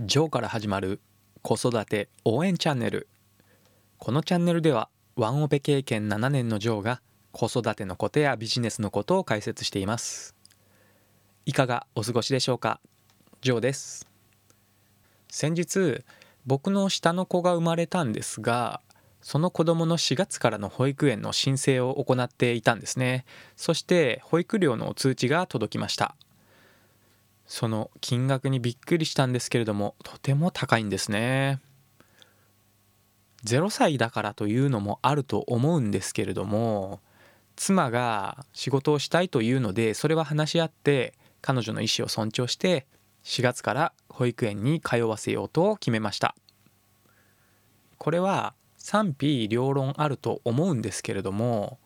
ジョーから始まる子育て応援チャンネル。このチャンネルではワンオペ経験7年のジョーが子育てのことやビジネスのことを解説しています。いかがお過ごしでしょうか？ジョーです。先日僕の下の子が生まれたんですがその子供の4月からの保育園の申請を行っていたんですね。そして保育料の通知が届きました。その金額にびっくりしたんですけれどもとても高いんですね。0歳だからというのもあると思うんですけれども妻が仕事をしたいというのでそれは話し合って彼女の意思を尊重して4月から保育園に通わせようと決めました。これは賛否両論あると思うんですけれども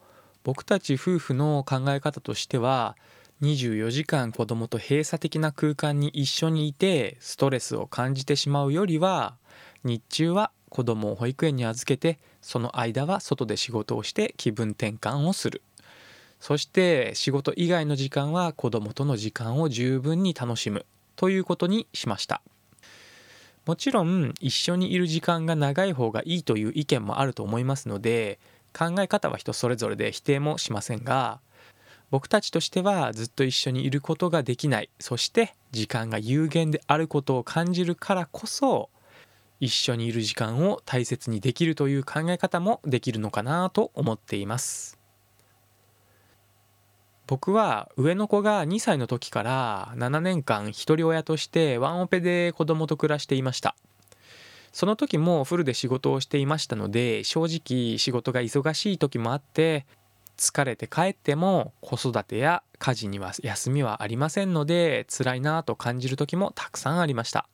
僕たち夫婦の考え方としては24時間子供と閉鎖的な空間に一緒にいてストレスを感じてしまうよりは日中は子供を保育園に預けてその間は外で仕事をして気分転換をする。そして仕事以外の時間は子供との時間を十分に楽しむ。ということにしました。もちろん一緒にいる時間が長い方がいいという意見もあると思いますので考え方は人それぞれで否定もしませんが僕たちとしてはずっと一緒にいることができない。そして時間が有限であることを感じるからこそ一緒にいる時間を大切にできるという考え方もできるのかなと思っています。僕は上の子が2歳の時から7年間一人親としてワンオペで子供と暮らしていました。その時もフルで仕事をしていましたので正直仕事が忙しい時もあって疲れて帰っても子育てや家事には休みはありませんので辛いなと感じる時もたくさんありました。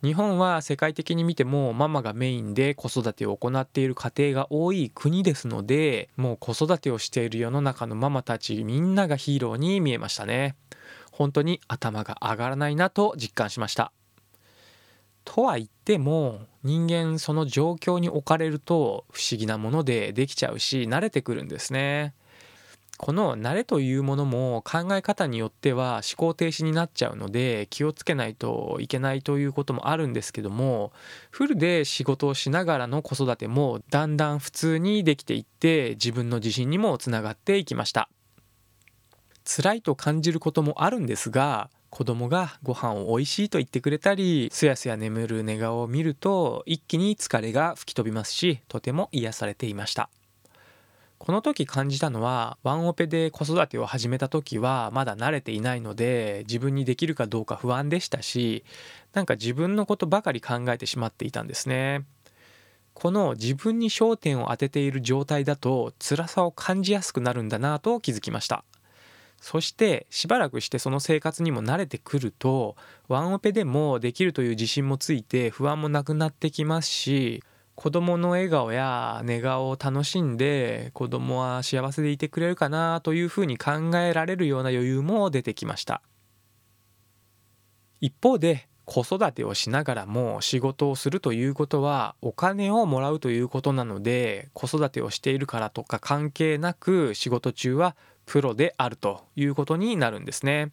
日本は世界的に見てもママがメインで子育てを行っている家庭が多い国ですのでもう子育てをしている世の中のママたちみんながヒーローに見えましたね。本当に頭が上がらないなと実感しました。とは言っても人間その状況に置かれると不思議なものでできちゃうし慣れてくるんですね。この慣れというものも考え方によっては思考停止になっちゃうので気をつけないといけないということもあるんですけどもフルで仕事をしながらの子育てもだんだん普通にできていって自分の自信にもつながっていきました辛いと感じることもあるんですが子供がご飯を美味しいと言ってくれたりすやすや眠る寝顔を見ると一気に疲れが吹き飛びますしとても癒されていました。この時感じたのはワンオペで子育てを始めた時はまだ慣れていないので自分にできるかどうか不安でしたしなんか自分のことばかり考えてしまっていたんですね。この自分に焦点を当てている状態だと辛さを感じやすくなるんだなと気づきました。そしてしばらくしてその生活にも慣れてくるとワンオペでもできるという自信もついて不安もなくなってきますし子供の笑顔や寝顔を楽しんで子供は幸せでいてくれるかなというふうに考えられるような余裕も出てきました。一方で子育てをしながらも仕事をするということはお金をもらうということなので子育てをしているからとか関係なく仕事中はプロであるということになるんですね。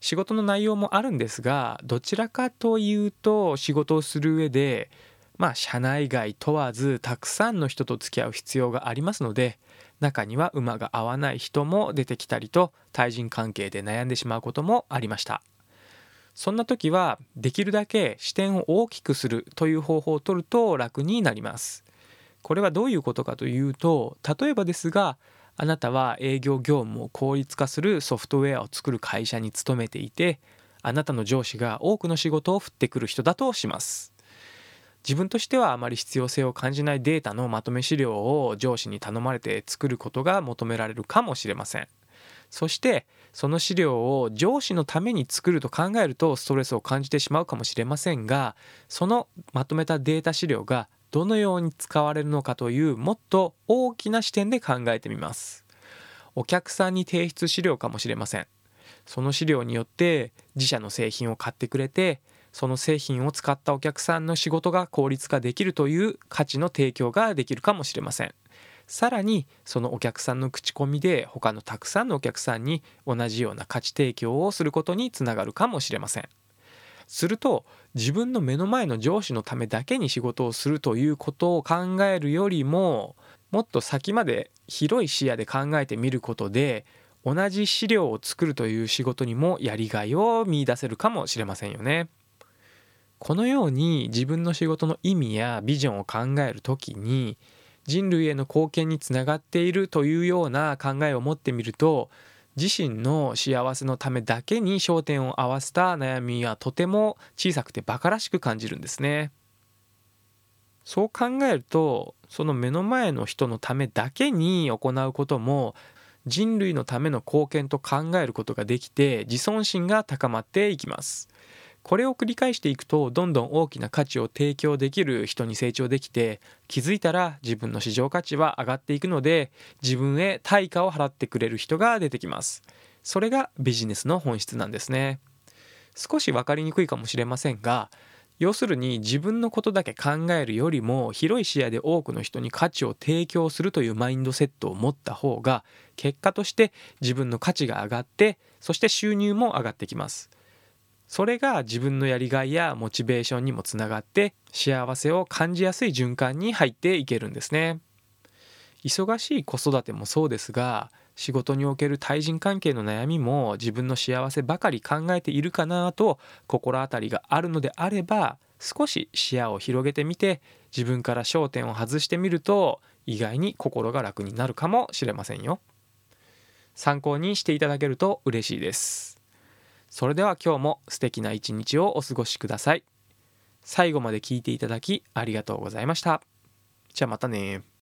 仕事の内容もあるんですがどちらかというと仕事をする上でまあ社内外問わずたくさんの人と付き合う必要がありますので中には馬が合わない人も出てきたりと対人関係で悩んでしまうこともありましたそんな時はできるだけ視点を大きくするという方法をとると楽になりますこれはどういうことかというと例えばですがあなたは営業業務を効率化するソフトウェアを作る会社に勤めていてあなたの上司が多くの仕事を振ってくる人だとします。自分としてはあまり必要性を感じないデータのまとめ資料を上司に頼まれて作ることが求められるかもしれません。そしてその資料を上司のために作ると考えるとストレスを感じてしまうかもしれませんがそのまとめたデータ資料がどのように使われるのかというもっと大きな視点で考えてみます。お客さんに提出資料かもしれません。その資料によって自社の製品を買ってくれてその製品を使ったお客さんの仕事が効率化できるという価値の提供ができるかもしれません。さらにそのお客さんの口コミで他のたくさんのお客さんに同じような価値提供をすることにつながるかもしれません。すると自分の目の前の上司のためだけに仕事をするということを考えるよりももっと先まで広い視野で考えてみることで同じ資料を作るという仕事にもやりがいを見いだせるかもしれませんよね。このように自分の仕事の意味やビジョンを考える時に人類への貢献につながっているというような考えを持ってみると自身の幸せのためだけに焦点を合わせた悩みはとても小さくて馬鹿らしく感じるんですね。そう考えるとその目の前の人のためだけに行うことも人類のための貢献と考えることができて自尊心が高まっていきます。これを繰り返していくとどんどん大きな価値を提供できる人に成長できて気づいたら自分の市場価値は上がっていくので自分へ対価を払ってくれる人が出てきます。それがビジネスの本質なんですね。少し分かりにくいかもしれませんが要するに自分のことだけ考えるよりも広い視野で多くの人に価値を提供するというマインドセットを持った方が結果として自分の価値が上がってそして収入も上がってきます。それが自分のやりがいやモチベーションにもつながって幸せを感じやすい循環に入っていけるんですね。忙しい子育てもそうですが仕事における対人関係の悩みも自分の幸せばかり考えているかなと心当たりがあるのであれば少し視野を広げてみて自分から焦点を外してみると意外に心が楽になるかもしれませんよ。参考にしていただけると嬉しいです。それでは今日も素敵な一日をお過ごしください。最後まで聞いていただきありがとうございました。じゃあまたね